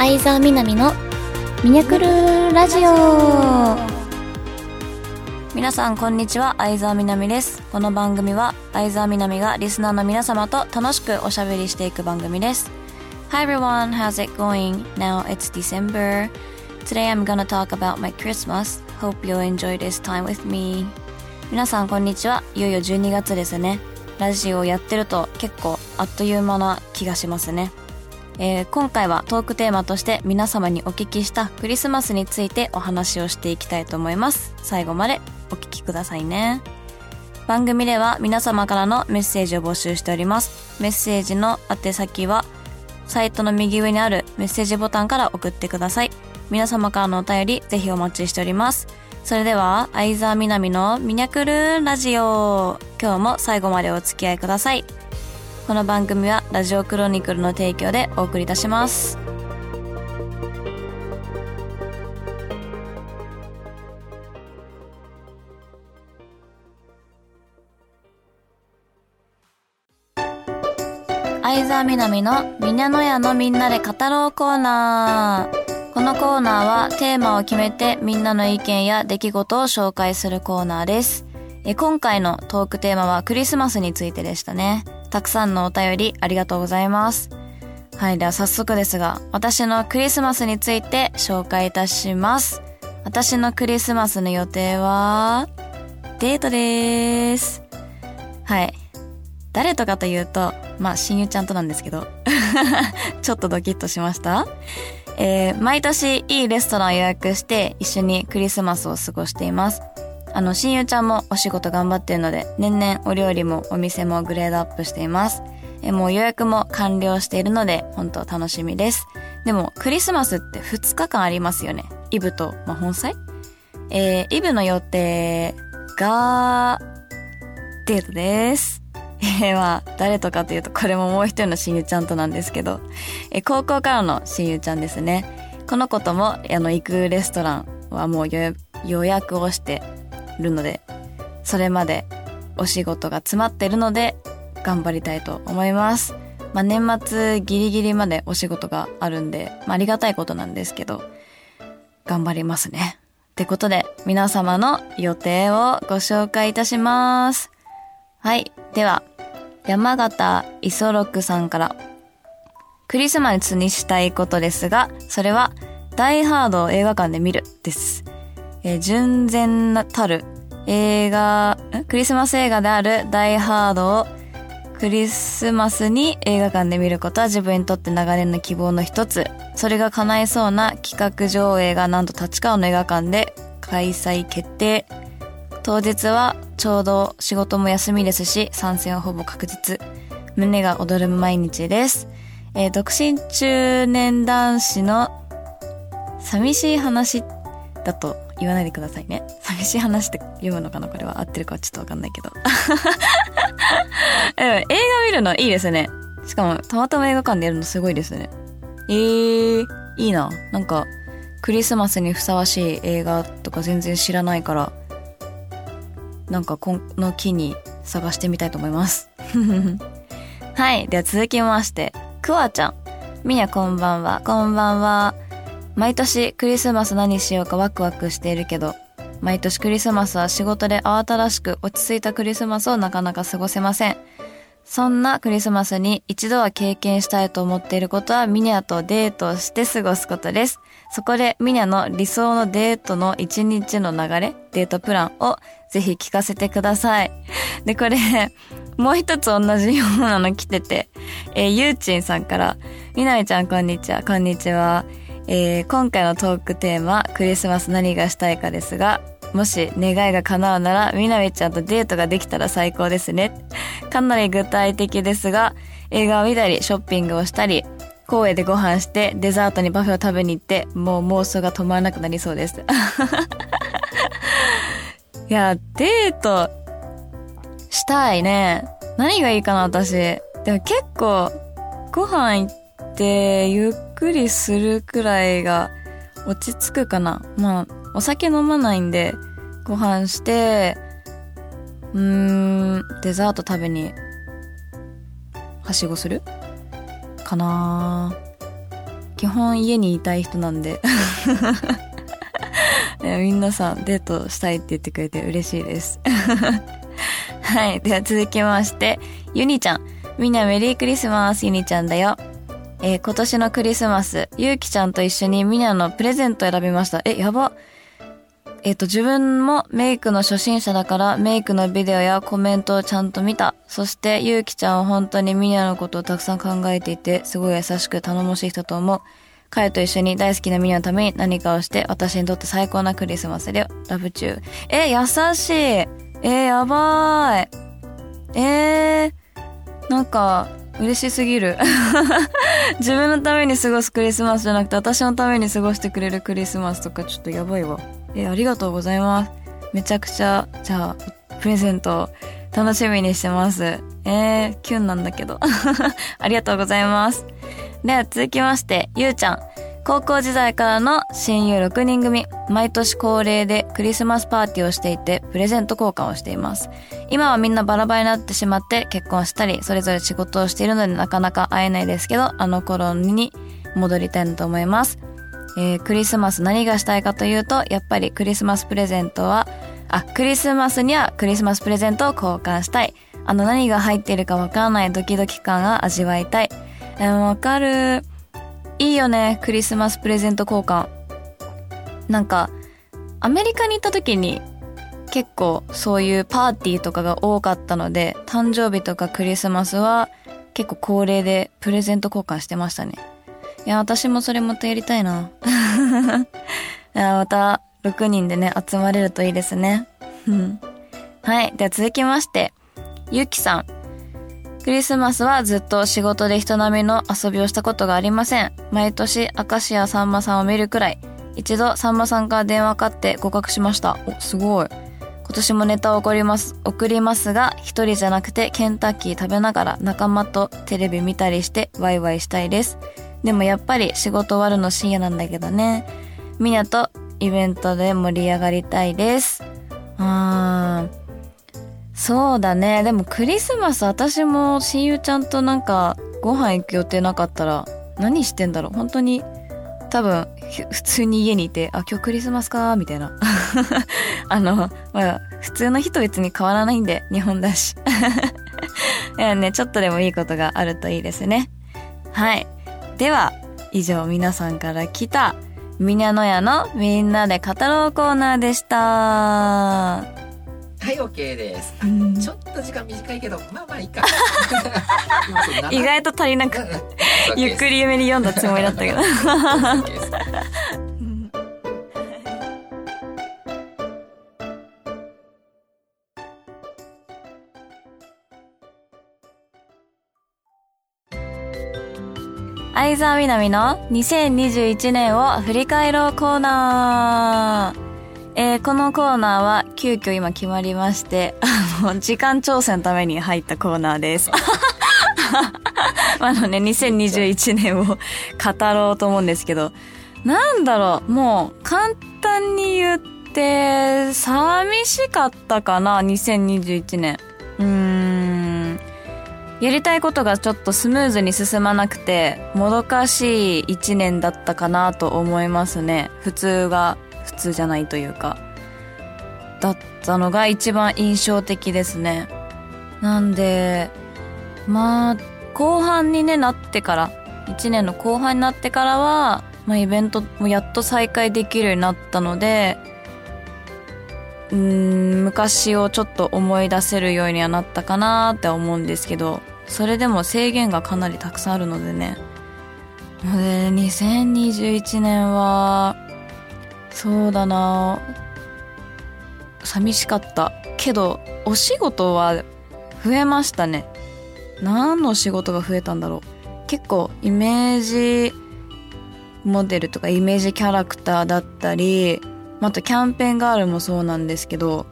相沢みなみのミニャクルラジオ。皆さんこんにちは。相沢みなみです。この番組は相沢みなみがリスナーの皆様と楽しくおしゃべりしていく番組です。Hi everyone, how's it going? Now it's December. Today I'm gonna talk about my Christmas. Hope you'll enjoy this time with me. 皆さんこんにちは。いよいよ12月ですね。ラジオをやってると結構あっという間な気がしますね。えー、今回はトークテーマとして皆様にお聞きしたクリスマスについてお話をしていきたいと思います。最後までお聞きくださいね。番組では皆様からのメッセージを募集しております。メッセージの宛先はサイトの右上にあるメッセージボタンから送ってください。皆様からのお便りぜひお待ちしております。それでは、相沢みなみのミニャクルラジオ。今日も最後までお付き合いください。この番組はラジオクロニクルの提供でお送りいたします。相沢みなみのみなのやのみんなで語ろうコーナー。このコーナーはテーマを決めてみんなの意見や出来事を紹介するコーナーです。え今回のトークテーマはクリスマスについてでしたね。たくさんのお便りありがとうございます。はい、では早速ですが、私のクリスマスについて紹介いたします。私のクリスマスの予定は、デートです。はい。誰とかというと、まあ、親友ちゃんとなんですけど、ちょっとドキッとしましたえー、毎年いいレストランを予約して一緒にクリスマスを過ごしています。あの、親友ちゃんもお仕事頑張ってるので、年々お料理もお店もグレードアップしています。えもう予約も完了しているので、本当楽しみです。でも、クリスマスって2日間ありますよね。イブと、まあ、本祭？えー、イブの予定が、デートです。えー、まあ、誰とかというと、これももう一人の親友ちゃんとなんですけど、えー、高校からの親友ちゃんですね。この子とも、あの、行くレストランはもう予約をして、るので、それまでお仕事が詰まってるので、頑張りたいと思います。まあ、年末ギリギリまでお仕事があるんで、まあ、ありがたいことなんですけど、頑張りますね。ってことで、皆様の予定をご紹介いたします。はい。では、山形磯六さんから、クリスマスにしたいことですが、それは、ダイハードを映画館で見るです。えー、純然たる映画、クリスマス映画であるダイハードをクリスマスに映画館で見ることは自分にとって長年の希望の一つ。それが叶いそうな企画上映がなんと立川の映画館で開催決定。当日はちょうど仕事も休みですし、参戦はほぼ確実。胸が躍る毎日です。えー、独身中年男子の寂しい話だと言わないでくださいね。寂しい話って読むのかな？これは合ってるかはちょっとわかんないけど。でも映画見るのいいですね。しかも、たまたま映画館でやるのすごいですね。えー、いいな。なんか、クリスマスにふさわしい映画とか全然知らないから、なんかこの木に探してみたいと思います。はい。では続きまして、クワちゃん。みやこんばんは。こんばんは。毎年クリスマス何しようかワクワクしているけど、毎年クリスマスは仕事で慌ただしく落ち着いたクリスマスをなかなか過ごせません。そんなクリスマスに一度は経験したいと思っていることはミニャとデートをして過ごすことです。そこでミニャの理想のデートの一日の流れ、デートプランをぜひ聞かせてください。で、これ、もう一つ同じようなの来てて、えー、ゆうちんさんから、みなみちゃんこんにちは、こんにちは。えー、今回のトークテーマ、クリスマス何がしたいかですが、もし願いが叶うなら、みなみちゃんとデートができたら最高ですね。かなり具体的ですが、映画を見たり、ショッピングをしたり、公園でご飯して、デザートにパフェを食べに行って、もう妄想が止まらなくなりそうです。いや、デート、したいね。何がいいかな、私。でも結構、ご飯行って、ゆっくりするくらいが落ち着くかな。まあ、お酒飲まないんで、ご飯して、うーん、デザート食べに、はしごする？かな。基本家にいたい人なんで。みんなさんデートしたいって言ってくれて嬉しいです。はいでは続きましてゆにちゃん。みんなメリークリスマスゆにちゃんだよ。えー、今年のクリスマス、ゆうきちゃんと一緒にみなのプレゼント選びました。え、やば。えっ、と、自分もメイクの初心者だからメイクのビデオやコメントをちゃんと見た。そして、ゆうきちゃんは本当にミニャのことをたくさん考えていて、すごい優しく頼もしい人と思う。彼と一緒に大好きなミニャのために何かをして、私にとって最高なクリスマスでラブチュー。え、優しい。え、やばい。えー、なんか、嬉しすぎる。自分のために過ごすクリスマスじゃなくて、私のために過ごしてくれるクリスマスとかちょっとやばいわ。え、ありがとうございます。めちゃくちゃ、じゃあ、プレゼント、楽しみにしてます。えー、キュンなんだけど。ありがとうございます。では続きまして、ゆうちゃん。高校時代からの親友6人組、毎年恒例でクリスマスパーティーをしていて、プレゼント交換をしています。今はみんなバラバラになってしまって結婚したり、それぞれ仕事をしているのでなかなか会えないですけど、あの頃に戻りたいなと思います。えー、クリスマス何がしたいかというと、やっぱりクリスマスプレゼントは、あ、クリスマスにはクリスマスプレゼントを交換したい。あの何が入っているかわからないドキドキ感が味わいたい。えー、わかる。いいよね、クリスマスプレゼント交換。なんか、アメリカに行った時に結構そういうパーティーとかが多かったので、誕生日とかクリスマスは結構恒例でプレゼント交換してましたね。いや、私もそれまたやりたいな。いや、また6人でね、集まれるといいですね。はい。では続きまして、ゆきさん。クリスマスはずっと仕事で人並みの遊びをしたことがありません。毎年、明石家さんまさんを見るくらい。一度、さんまさんから電話かって合格しました。お、すごい。今年もネタを送ります、送りますが、一人じゃなくてケンタッキー食べながら仲間とテレビ見たりしてワイワイしたいです。でもやっぱり仕事終わるの深夜なんだけどね。みなとイベントで盛り上がりたいです。あー。そうだね。でもクリスマス私も親友ちゃんとなんかご飯行く予定なかったら何してんだろう本当に多分普通に家にいて、あ、今日クリスマスかみたいな。あの、まあ、普通の日と別に変わらないんで、日本だし。いやね、ちょっとでもいいことがあるといいですね。はい。では、以上皆さんから来た、みなのやのみんなで語ろうコーナーでした。はい、OK です。ちょっと時間短いけど、まあまあいいか。意外と足りなく、ゆっくり夢に読んだつもりだったけど。相沢みなみの2021年を振り返ろうコーナー。えー、このコーナーは急遽今決まりまして、あの、時間調整のために入ったコーナーです。あのね、2021年を語ろうと思うんですけど、なんだろう、もう簡単に言って、寂しかったかな、2021年。うーん。やりたいことがちょっとスムーズに進まなくて、もどかしい一年だったかなと思いますね。普通が通じゃないというか。だったのが一番印象的ですね。なんで、まあ、後半にね、なってから、一年の後半になってからは、まあ、イベントもやっと再開できるようになったので、うん、昔をちょっと思い出せるようにはなったかなって思うんですけど、それでも制限がかなりたくさんあるのでね。で、2021年は、そうだな寂しかった。けど、お仕事は増えましたね。何の仕事が増えたんだろう。結構、イメージモデルとかイメージキャラクターだったり、またキャンペーンガールもそうなんですけど、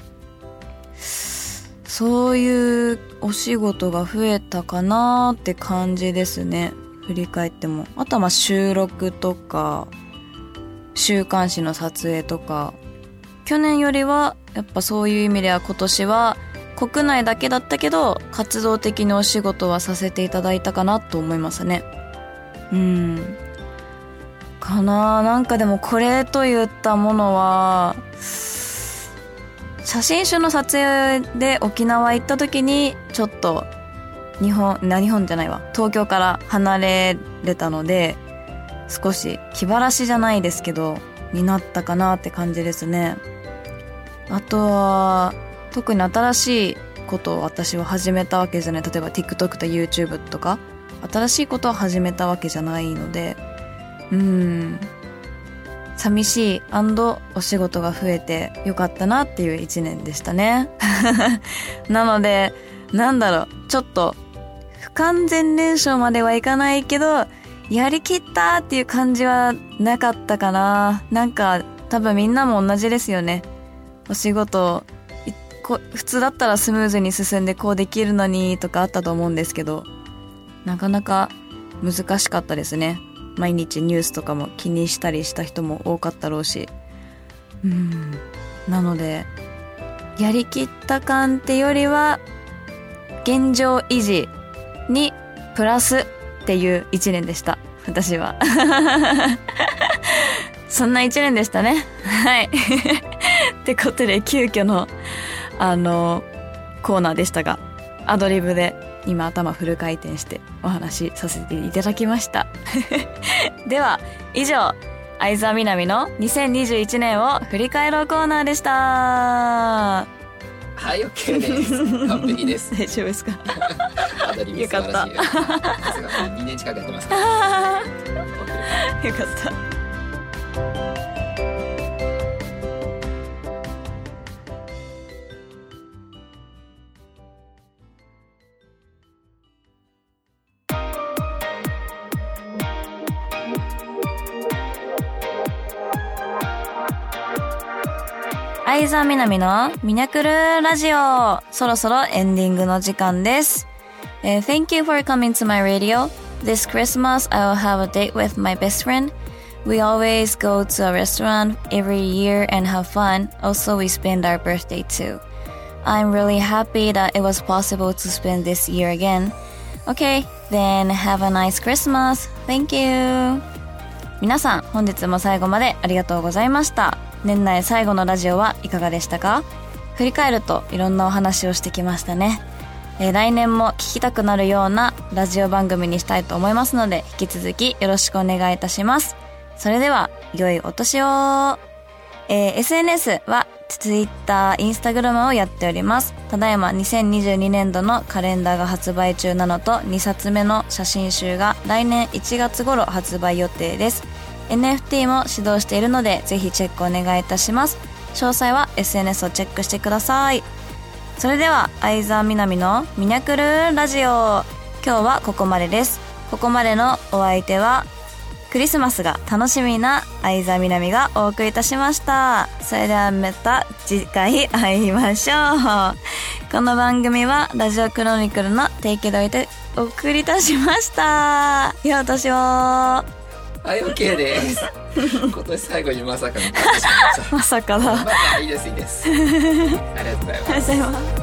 そういうお仕事が増えたかなって感じですね。振り返っても。あとはまあ収録とか、週刊誌の撮影とか、去年よりはやっぱそういう意味では今年は国内だけだったけど活動的にお仕事はさせていただいたかなと思いますね。うん。かななんかでもこれといったものは写真集の撮影で沖縄行った時にちょっと日本な日本じゃないわ東京から離れれたので少し気晴らしじゃないですけどになったかなって感じですね。あとは特に新しいことを私は始めたわけじゃない。例えば TikTok と YouTube とか。新しいことを始めたわけじゃないので。うん。寂しい。お仕事が増えてよかったなっていう一年でしたね。なのでなんだろう。ちょっと不完全燃焼まではいかないけどやりきったっていう感じはなかったかな。なんか多分みんなも同じですよね。お仕事普通だったらスムーズに進んでこうできるのにとかあったと思うんですけどなかなか難しかったですね。毎日ニュースとかも気にしたりした人も多かったろうし。うん。なのでやりきった感ってよりは現状維持にプラスっていう一年でした。私は。そんな一年でしたね。はい。ってことで急遽のあのコーナーでしたがアドリブで今頭フル回転してお話しさせていただきました。では以上相沢みなみの2021年を振り返ろうコーナーでした。はい OK です。完璧です。大丈夫ですか？アドリブ素晴らしいよ2年近くやってますから。よかった相沢みなみのミニャクルラジオ。そろそろエンディングの時間です。Uh, thank you for coming to my radio. This Christmas I will have a date with my best friend. We always go to a restaurant every year and have fun. Also, we spend our birthday too. I'm really happy that it was possible to spend this year again. Okay, then have a nice Christmas. Thank you. 皆さん、本日も最後までありがとうございました。 年内最後のラジオはいかがでしたか？振り返るといろんなお話をしてきましたね、えー、来年も聞きたくなるようなラジオ番組にしたいと思いますので引き続きよろしくお願いいたしますそれでは良いお年をえー、SNS は Twitter、Instagram をやっております。ただいま2022年度のカレンダーが発売中なのと2冊目の写真集が来年1月頃発売予定です。NFT も指導しているのでぜひチェックお願いいたします。詳細は SNS をチェックしてください。それでは相沢みなみのミニャクルラジオ。今日はここまでです。ここまでのお相手はクリスマスが楽しみな相沢みなみがお送りいたしました。それではまた次回会いましょう。この番組はラジオクロニクルの提供でお送りいたしました。いや私は。はい、OK です。今年最後にまさかのまさかだ。まあ、いいです、いいです。ありがとうございます。ありがとうございます。